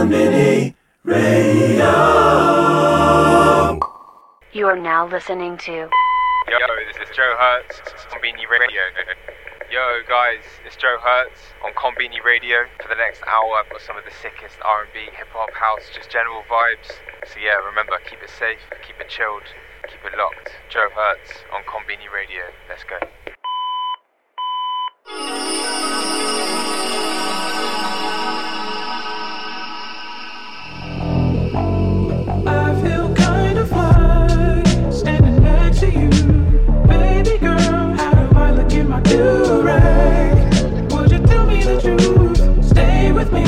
Konbini Radio. You are now listening to Yo, this is Joe Hertz, Konbini Radio. Yo, guys, it's Joe Hertz on Konbini Radio. For the next hour, I've got some of the sickest R&B, hip hop, house, just general vibes. So yeah, remember, keep it safe, keep it chilled, keep it locked. Joe Hertz on Konbini Radio. Let's go.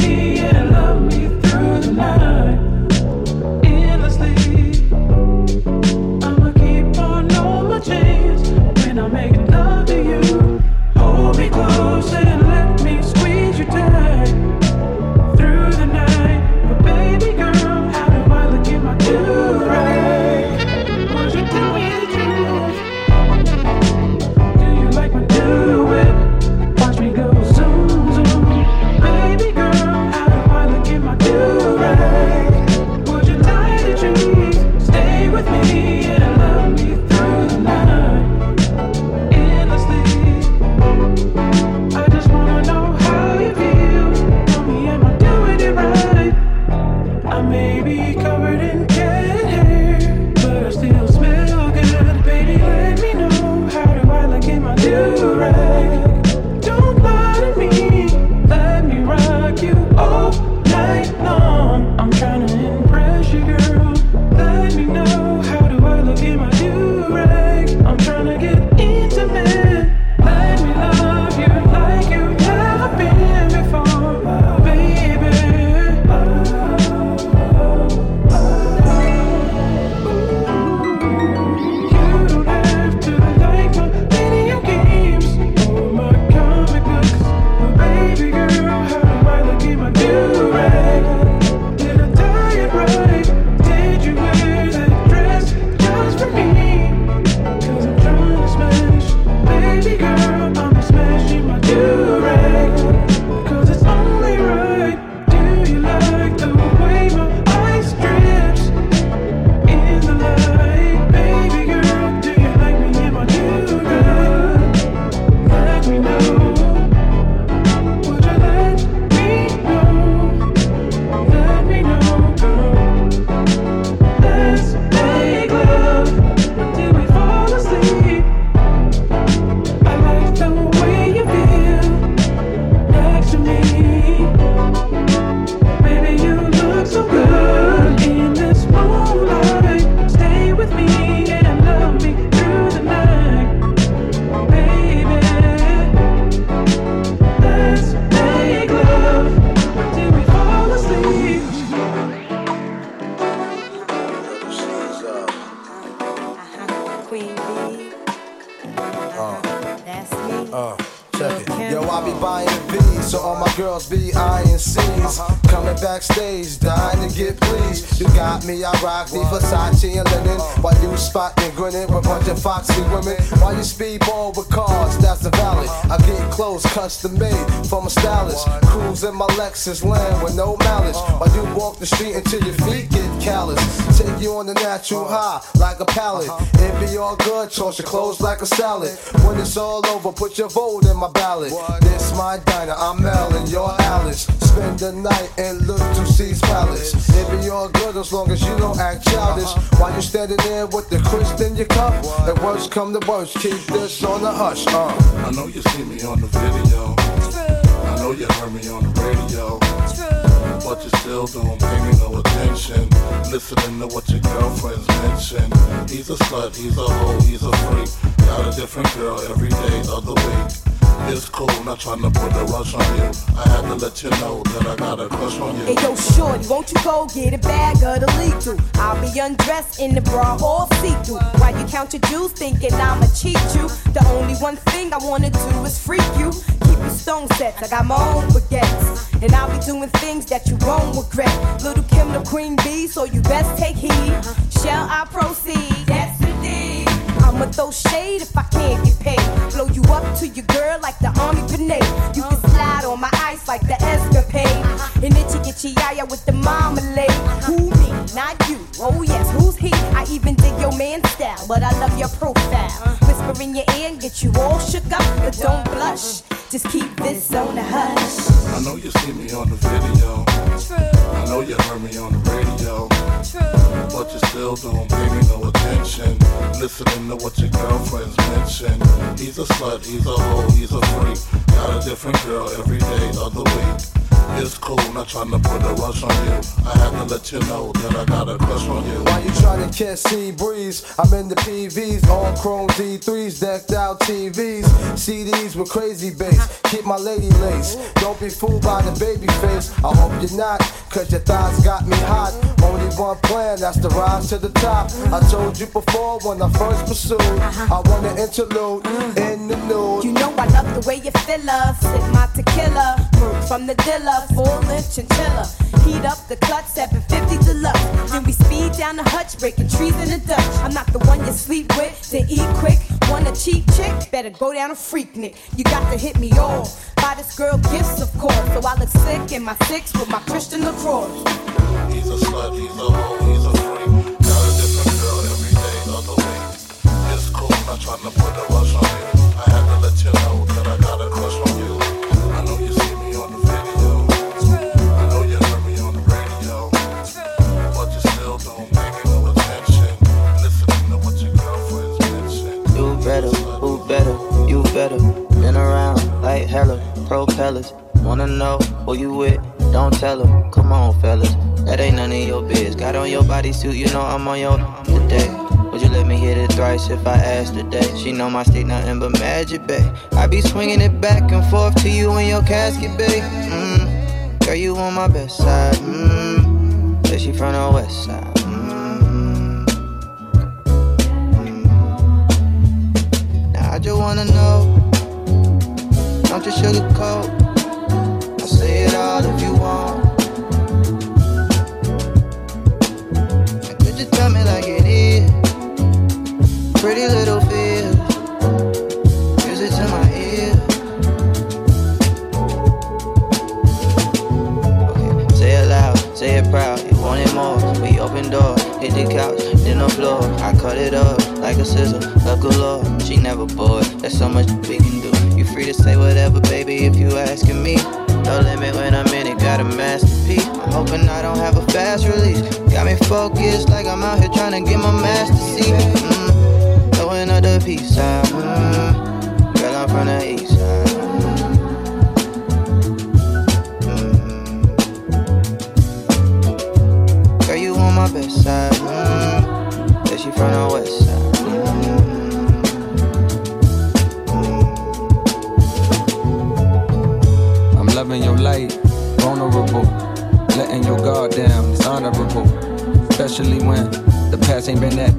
Me me, I rock the Versace and linen. While you spotting, grinning with a bunch of foxy women. While you speedball with cars, that's the valley. I get clothes custom made from a stylist. In my Lexus land with no malice. While you walk the street until your feet get callous. Take you on the natural high like a pallet. It be all good, toss your clothes like a salad. When it's all over, put your vote in my ballot. This my diner, I'm Mel and you're Alice. Spend the night and look to see's palace. It be all good as long as you don't act childish. While you standing there with the crisp in your cup. And worst come to worst, keep this on the hush. Uh. I know you see me on the video. Know you heard me on the radio. But you still don't pay me no attention. Listening to what your girlfriends mention. He's a slut, he's a hoe, he's a freak. Got a different girl every day of the week. It's cool, not trying to put a rush on you. I had to let you know that I got a crush on you. Hey yo, shorty, won't you go get a bag of the lethal? I'll be undressed in the bra all see-through. While you count your jewels, thinking I'ma cheat you. The only one thing I wanna do is freak you. Keep your stone sets, I got my own baguettes. And I'll be doing things that you won't regret. Lil' Kim the queen bee, so you best take heed. Shall I proceed? I'ma throw shade if I can't get paid. Blow you up to your girl like the army grenade. You can slide on my ice like the escapade. And itchy itchy yaya with the marmalade. Who me? Not you. Oh yes, who's he? I even dig your man style, but I love your profile. Whisper in your ear and get you all shook up, but don't blush. Just keep this on the hush. I know you see me on the video. I know you heard me on the radio. But you still don't pay me no attention. Listening to what your girlfriends mention. He's a slut, he's a hoe, he's a freak. Got a different girl every day of the week. It's cool, not trying to put a rush on you. I had to let you know that I got a crush on you. Why you trying to catch sea breeze? I'm in the PVs, all chrome D3s, decked out TVs, CDs with crazy bass. Keep my lady lace. Don't be fooled by the baby face. I hope you're not, cause your thighs got me hot. Only one plan, that's the rise to the top. I told you before when I first pursued. I want an interlude in the nude. You know I love the way you fill us. Sip my tequila, from the dealer, full inch chinchilla. Heat up the clutch, 750 deluxe. Then we speed down the hutch, breaking trees in the Dutch. I'm not the one you sleep with, then eat quick. Want a cheap chick? Better go down a Freaknik. You got to hit me off. Buy this girl gifts, of course. So I look sick in my six with my Christian LaCroix. He's a slut, he's a hoe, he's a freak. Got a different girl every day of the week. It's cool, not trying to put a rush on you. I had to let you know like hella propellers. Wanna know who you with? Don't tell them. Come on, fellas. That ain't none of your biz. Got on your bodysuit, you know I'm on your today. Would you let me hit it thrice if I asked today? She know my state nothing but magic, babe. I be swinging it back and forth to you in your casket, babe. Mm. Girl, you on my best side. Mm. Say she from the west side. Mm. Now I just wanna know. Don't you sugarcoat. I'll say it all if you want. And could you tell me like it is? Pretty little fears. Music to my ear. Okay, say it loud, say it proud. You want it more? We open door, hit the couch, then the floor. I cut it up like a scissor, love galore. She never bored. There's so much we can do. You free to say whatever, baby, if you asking me. No limit when I'm in it, got a masterpiece. I'm hoping I don't have a fast release. Got me focused like I'm out here trying to get my master seat. Mm, throwing up the peace sign. Mm, girl, I'm from the east side. Mm, yeah, she from the west side. I'm loving your light, vulnerable. Letting your guard down, it's honorable. Especially when the past ain't been that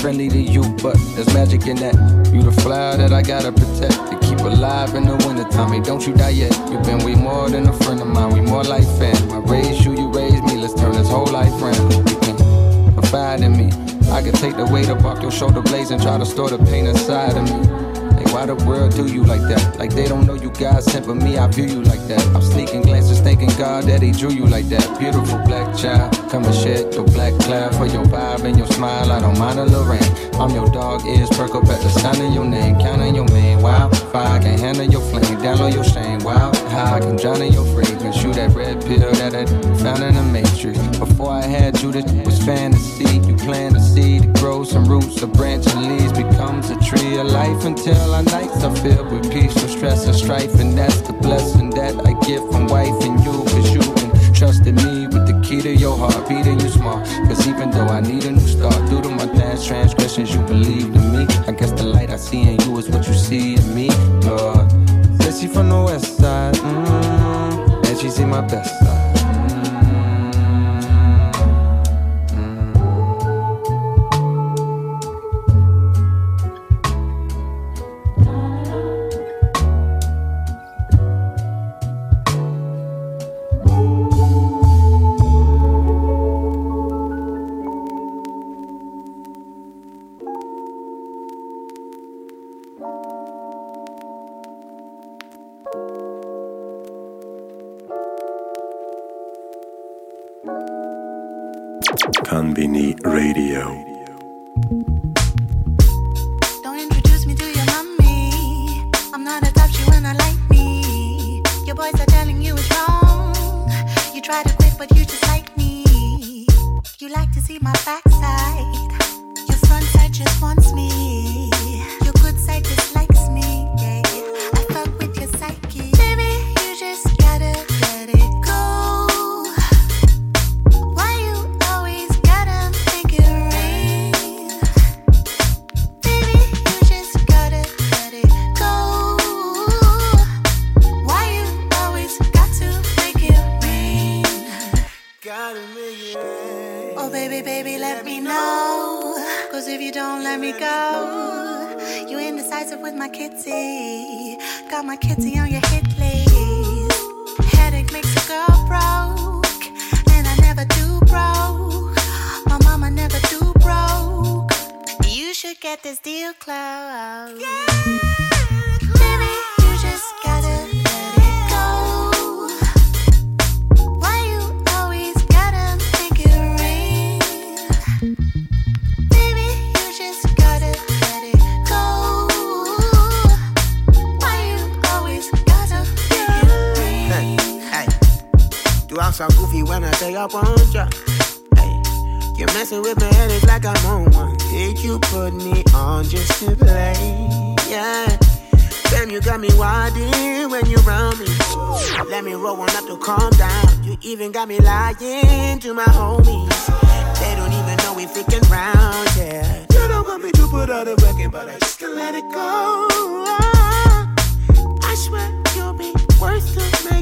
friendly to you, but there's magic in that. You the flower that I gotta protect to keep alive in the wintertime. Hey, don't you die yet. You've been way more than a friend of mine, we more like fam. I raised you, you raised me, let's turn this whole life round. Confide in me. I can take the weight up off your shoulder blades and try to store the pain inside of me. Hey, why the world do you like that? Like they don't know you God sent, but me, I view you like that. I'm sneaking glances, thanking God that He drew you like that. Beautiful black child, come and shed your black cloud for your vibe and your smile. I don't mind a little rain. I'm your dog, ears perk up at the sound of your name. Counting your man, wow. Fire can handle your flame, download your shame, wow. How I can drown in your fragrance. You that red pill that I found in the matrix. Before I had you, this was fantasy. You plant a seed, it grows some roots, a branch and leaves, becomes a tree of life until our nights are filled with peace, no stress and strife. And that's the blessing that I get from wife and you, cause you can trust in me with the key to your heart, beating you smart. Cause even though I need a new start, due to my past transgressions, you believed in me. I guess the light I see in you is what you see in me, Lord. She from the west side, mm, and she see my best side. so goofy when I say I want ya. Hey, you're messing with my head, it's like I'm on one. Did you put me on just to play? Yeah. Damn, you got me wildin' when you round me. Let me roll one up to calm down. You even got me lying to my homies. They don't even know we freaking round, yeah. You don't want me to put out a record, but I just can let it go. Ah, I swear you'll be worth the man.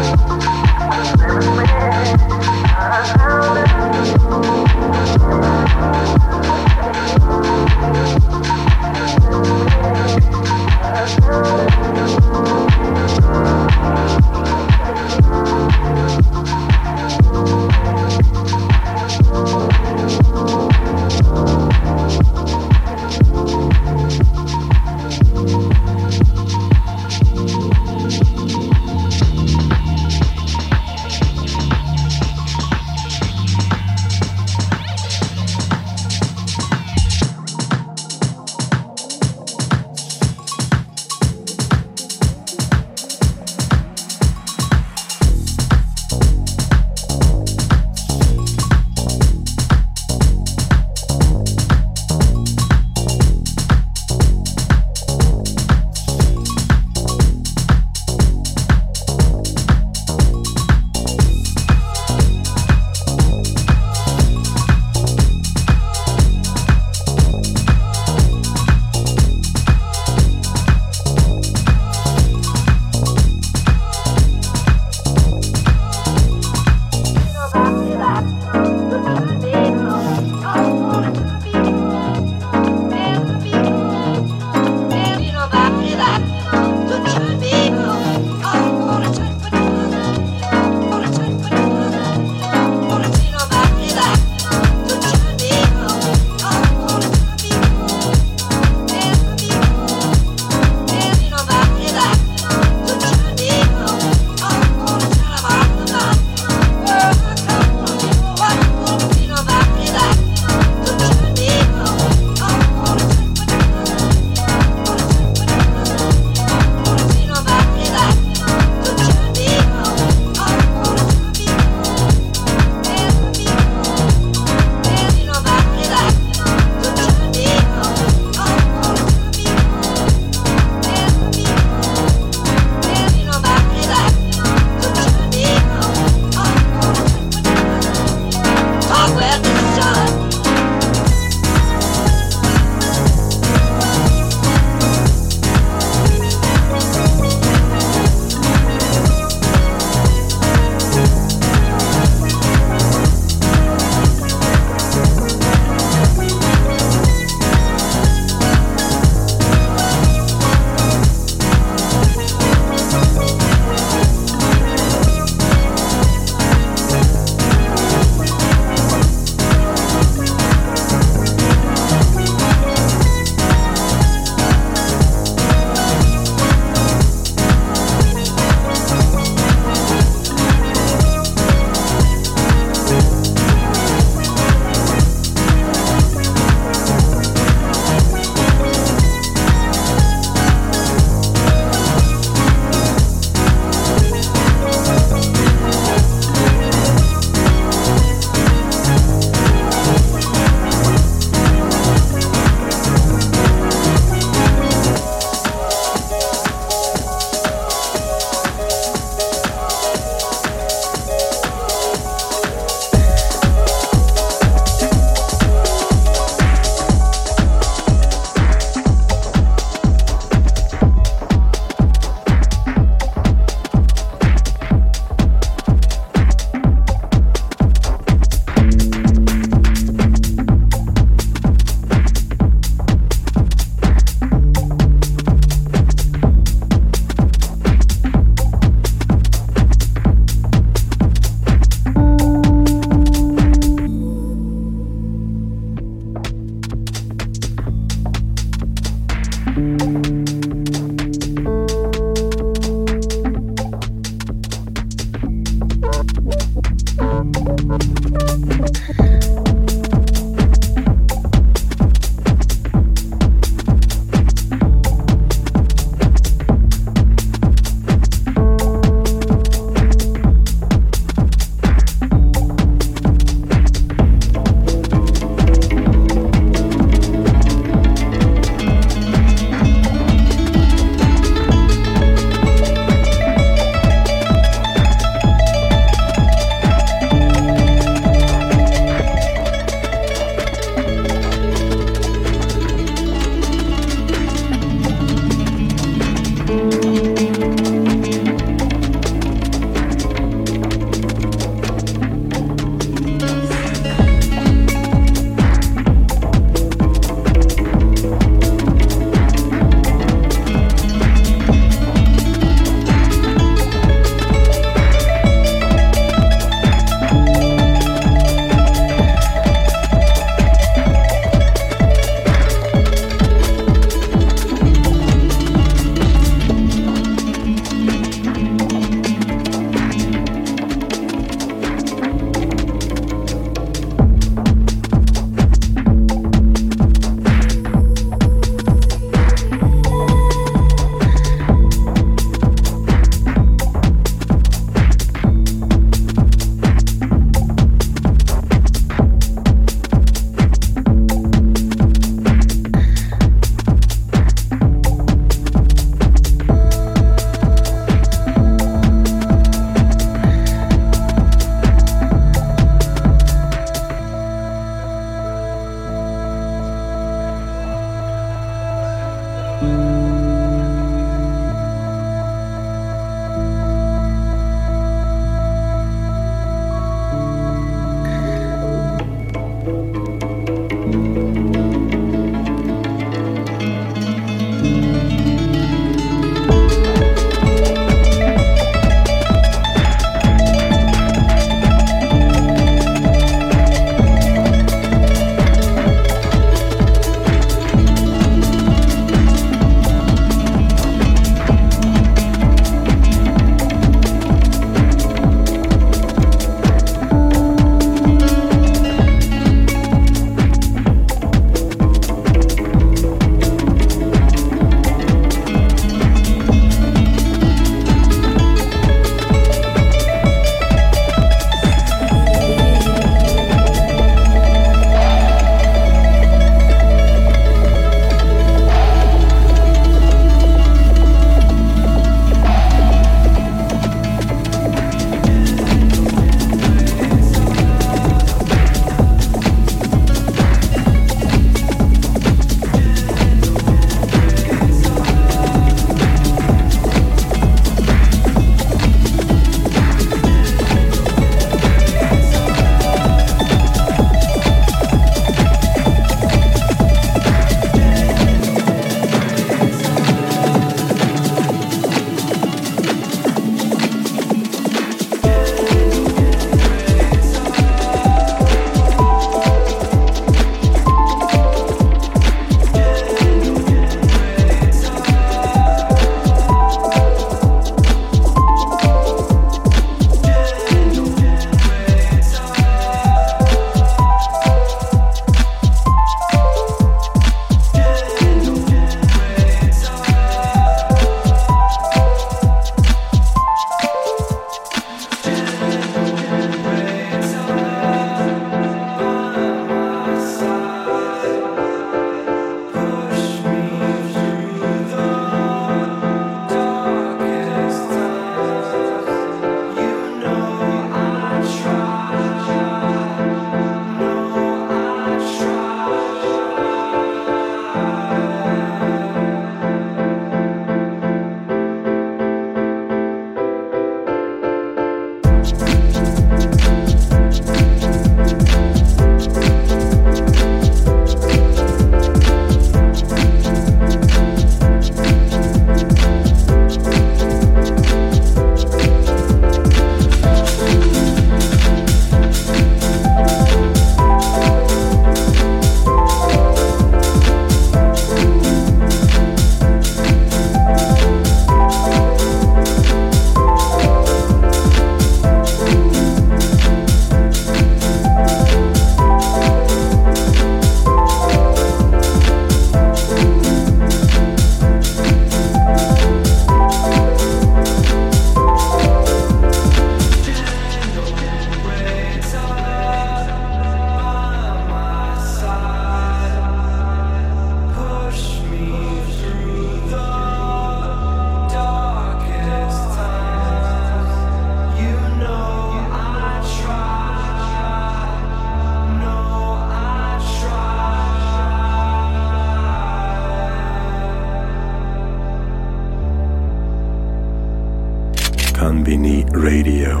Konbini Radio.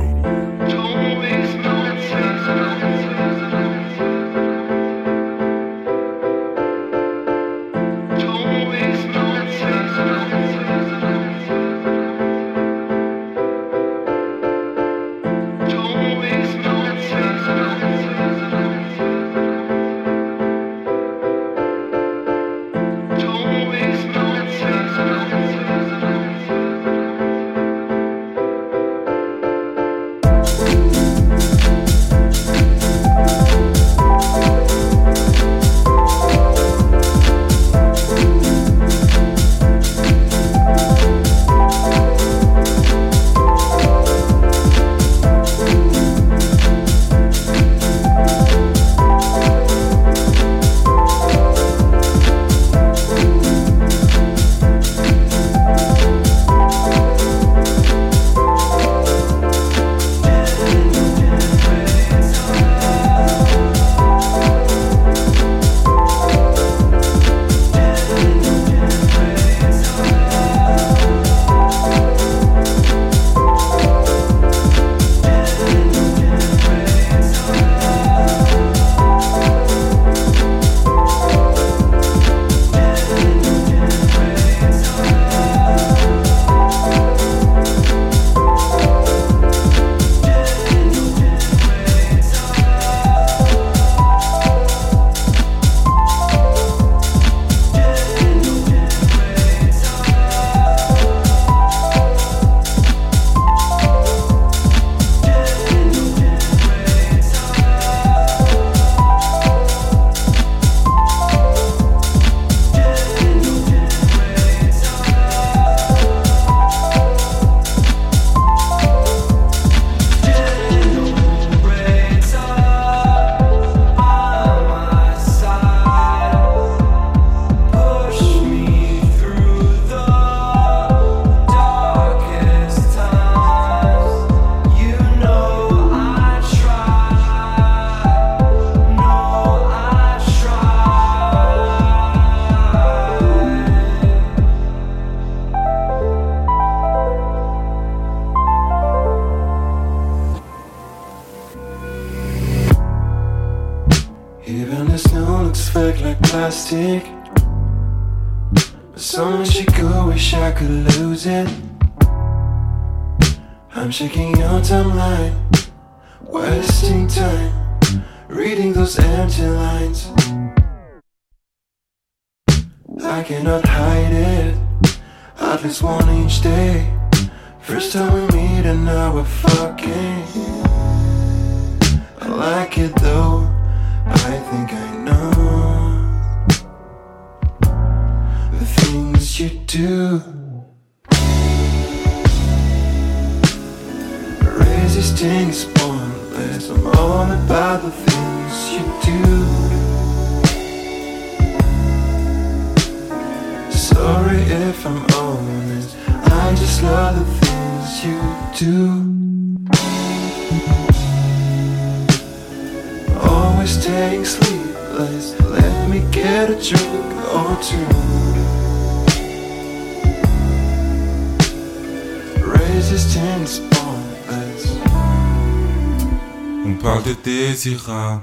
On parle de désirable,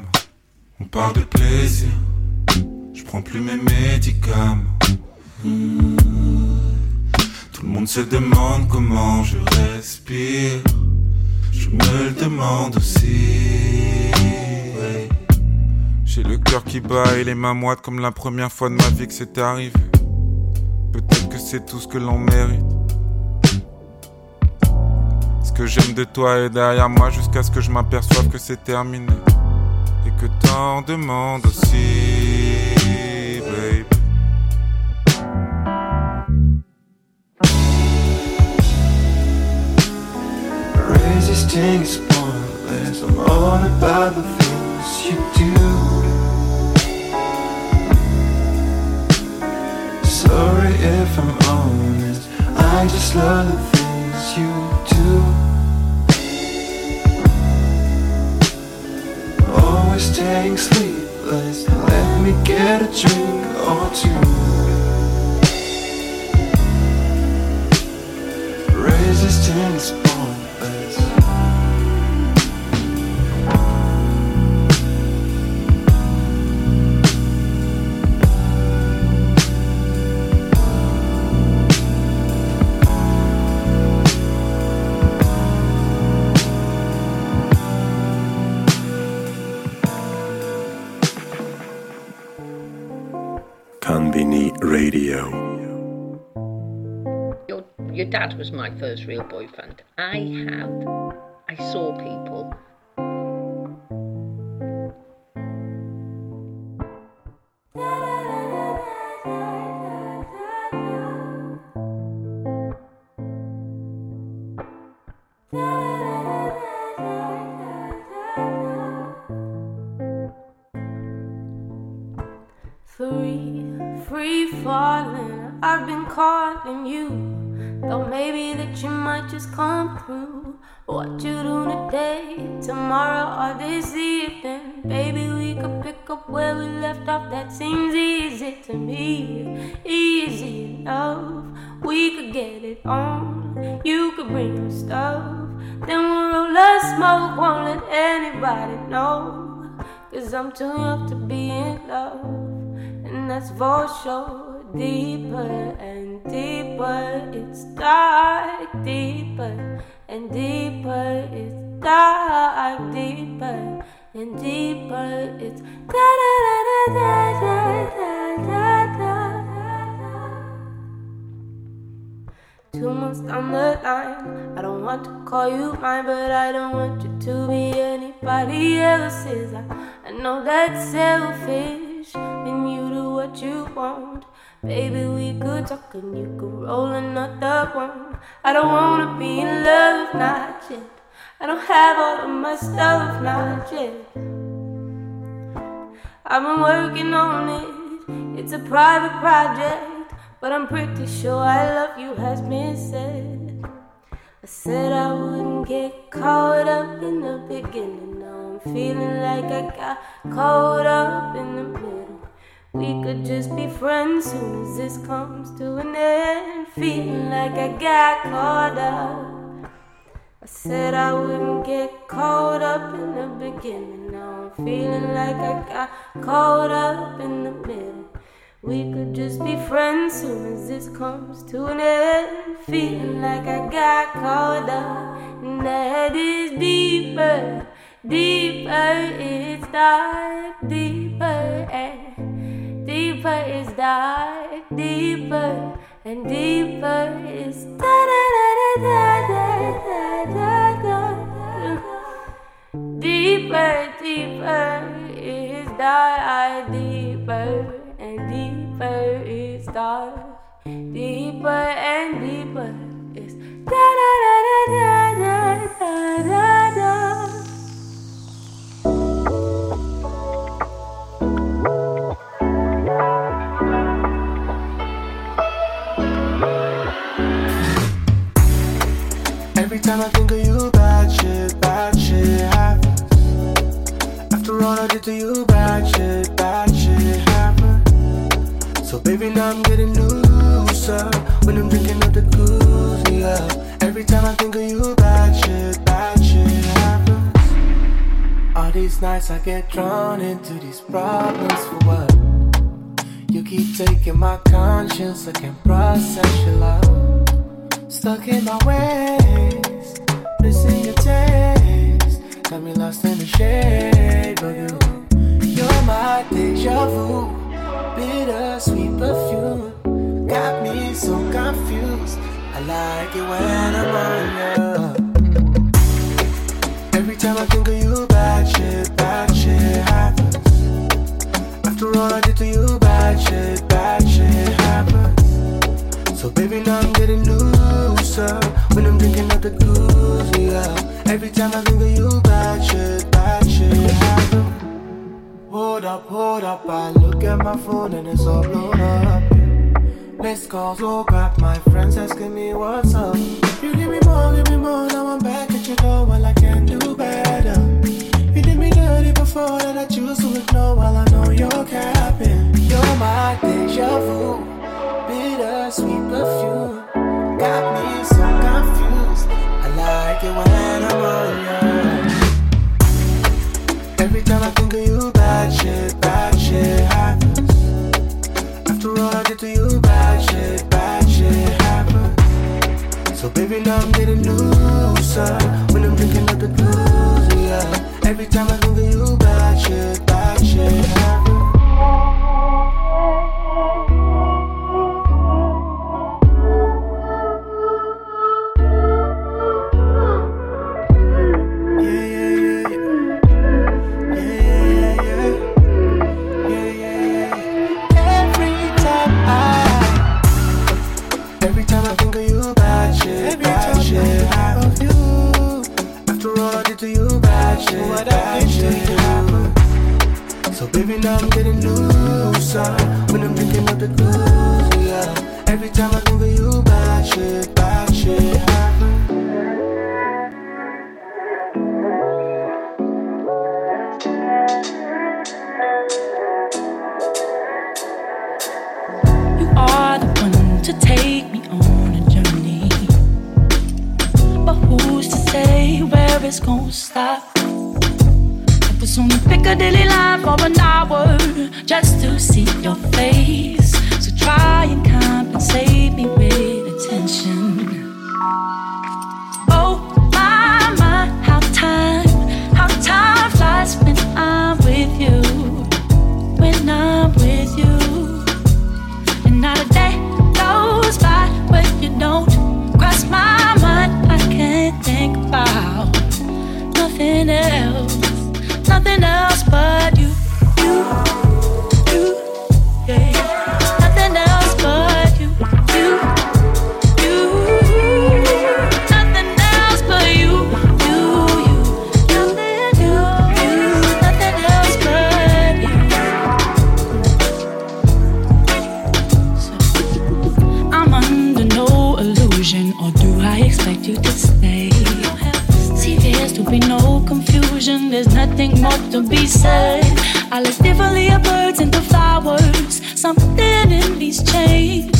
on parle de plaisir. Je prends plus mes médicaments. Hmm. Tout le monde se demande comment je respire. Je me le demande aussi. J'ai le cœur qui bat et les mains moites comme la première fois de ma vie que c'était arrivé. Peut-être que c'est tout ce que l'on mérite. Que j'aime de toi est derrière moi jusqu'à ce que je m'aperçoive que c'est terminé. Et que t'en demandes aussi, babe. Resisting is pointless. I'm all about the things you do. Sorry if I'm honest. I just love the things you do. Always staying sleepless. Let me get a drink or two. Resistance dad was my first real boyfriend. I had I saw people. Free, free falling. I've been calling you. Come through. What you do today, tomorrow, or this evening? Baby, we could pick up where we left off. That seems easy to me. Easy enough. We could get it on. You could bring your stuff. Then we'll roll a smoke. Won't let anybody know. Cause I'm too young to be in love. And that's for sure. Deeper I don't wanna be in love, not yet. I don't have all of my stuff, not yet. I've been working on it. It's a private project, but I'm pretty sure I love you has been said. I said I wouldn't get caught up in the beginning. Now I'm feeling like I got caught up in the middle. We could just be friends soon as this comes to an end. Feeling like I got caught up. I said I wouldn't get caught up in the beginning. Now I'm feeling like I got caught up in the middle. We could just be friends soon as this comes to an end. Feeling like I got caught up, and that is deeper, deeper. It's dark, and deeper is dark, deeper, and deeper is da da da da da da da da. Deeper, deeper is dark, deeper and deeper is dark. Deeper and deeper is da da da da da da da. Time I think of you, bad shit, bad shit happens. After all I did to you, bad shit, bad shit happens. So baby, now I'm getting looser when I'm drinking up the goose, yeah. Every time I think of you, bad shit, bad shit happens. All these nights I get drawn into these problems for what? You keep taking my conscience, I can't process your love. Stuck in my ways, missing your taste. Got me lost in the shade of you. You're my deja vu, bittersweet perfume. Got me so confused. I like it when I'm on you. Every time I think of you, bad shit, bad shit happens. After all I did to you, bad shit, bad shit happens. I think of you, bad shit, bad shit happen. Hold up, hold up, I look at my phone and it's all blown up. Missed calls, oh crap, my friends asking me what's up. You give me more, give me more, now I'm back at your door, well I can do better. You did me dirty before that I choose to ignore while I know you're capping. You're my deja vu bittersweet perfume. Got me like it when I'm on you. Every time I think of you, bad shit, bad shit happens. After all I did to you, bad shit, bad shit happens. So baby, now I'm getting looser when I'm drinking up the blues, yeah. Every time I think of you, bad shit, bad shit happens. So baby, now I'm getting looser uh, when I'm drinking up the goose, yeah. Every time I think of you, bad shit, bad shit to take me on a journey. But who's to say where it's gonna stop? Was on Piccadilly line for an hour just to see your face. So try and compensate me with attention. Oh my my, how time, how time flies when I'm with you. When I'm with you. And not a day goes by where you don't cross my mind. I can't think about nothing else, nothing else but more be sad. I look differently at birds and the flowers, something in these chains.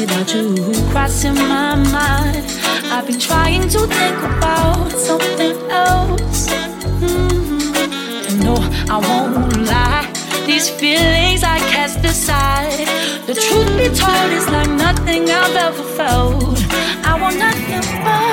without you crossing my mind. I've been trying to think about something else. Mm-hmm. And no, I won't lie. These feelings I cast aside. The truth be told, it's like nothing I've ever felt. I want nothing but.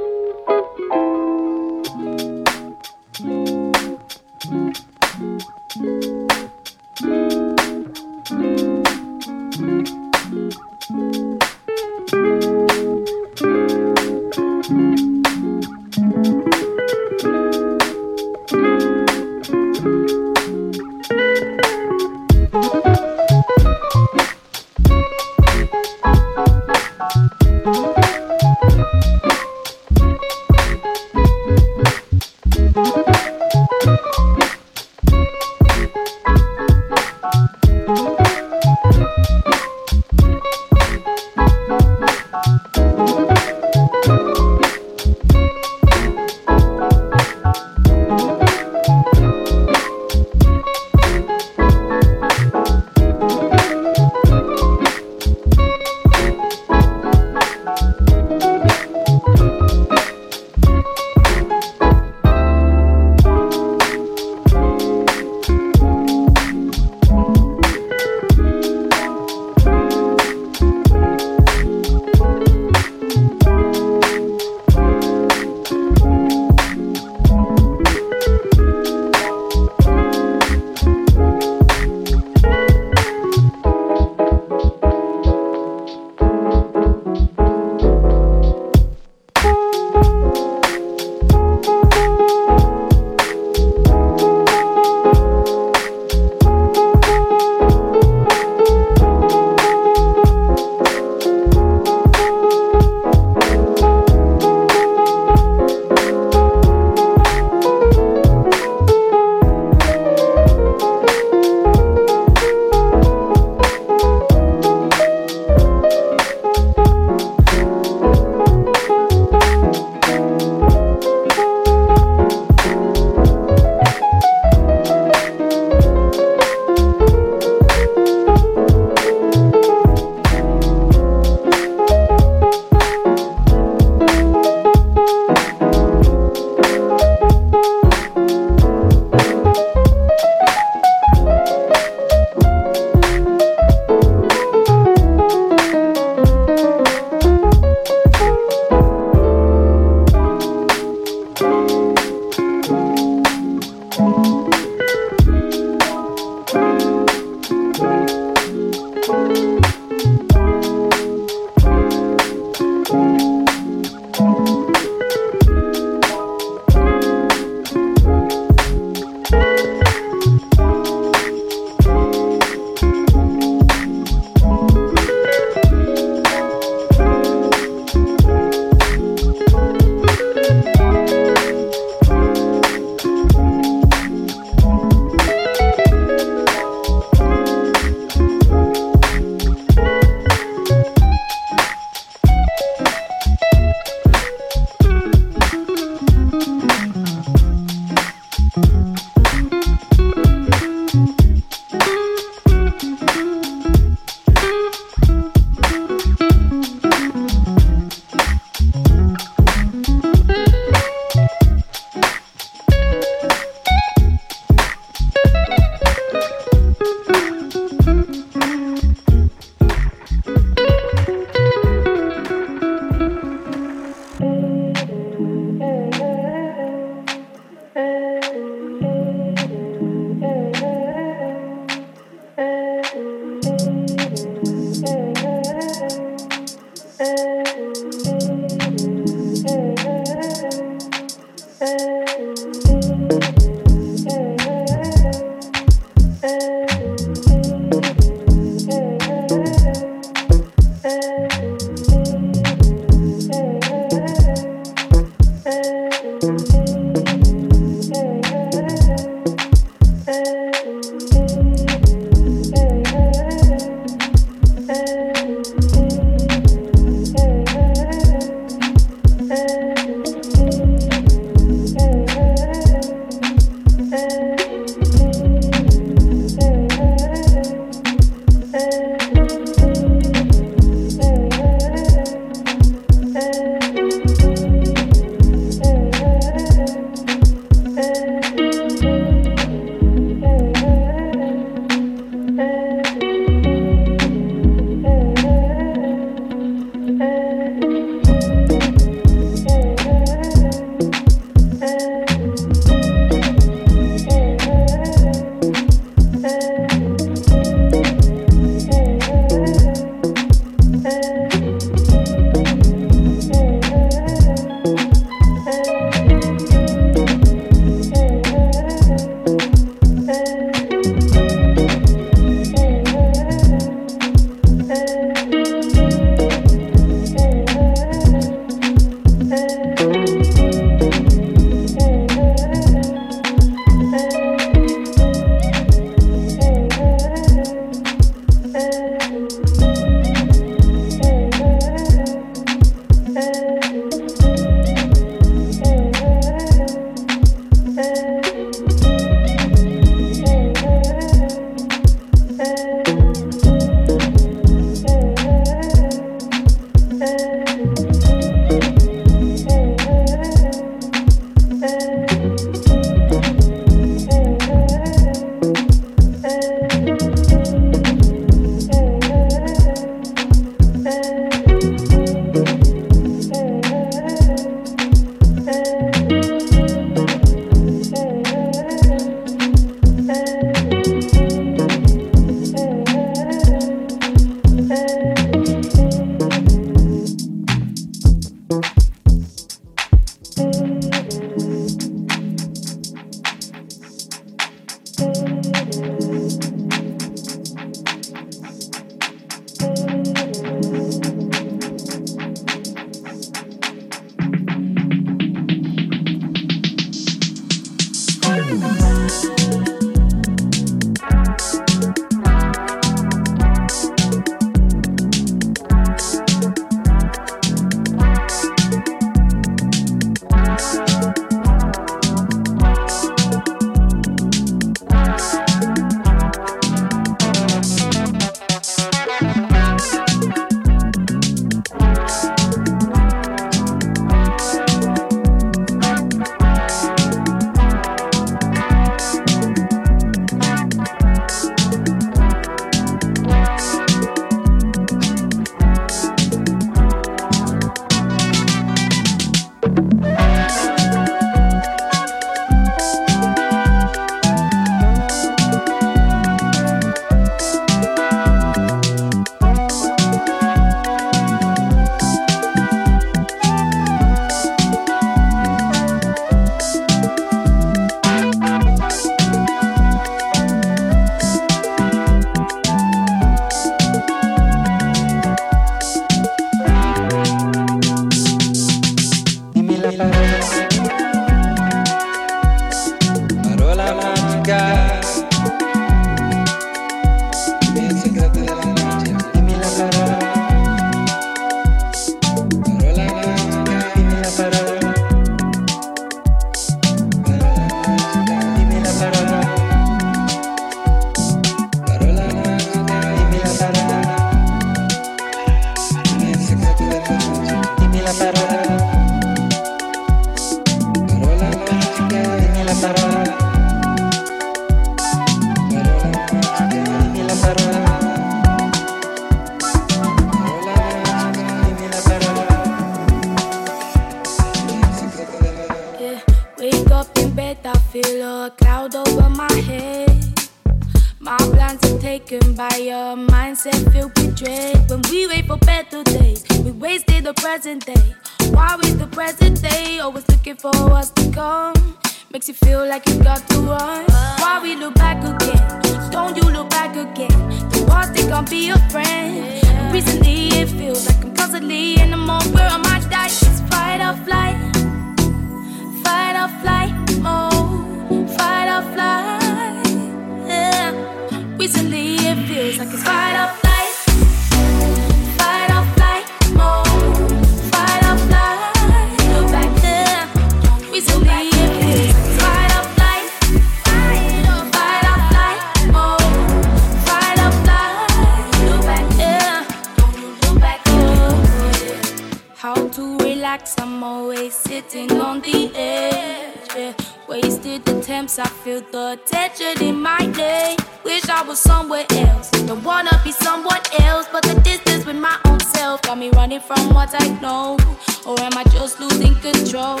Wasted attempts, I feel the tension in my day. Wish I was somewhere else. Don't wanna be someone else, but the distance with my own self got me running from what I know. Or am I just losing control?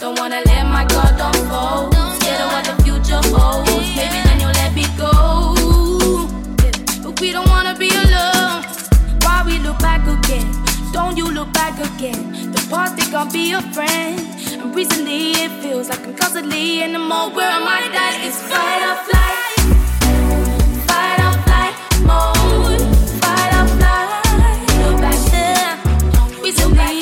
Don't wanna let my guard unfold. Scared of what the future holds. Maybe then you'll let me go. But we don't wanna be alone. Why we look back again? Don't you look back again? The past they can't be a friend. And recently it feels like I'm constantly in the mode where I might die. It's fight or flight. Fight or flight mode. Fight or flight. You're back there. Recently.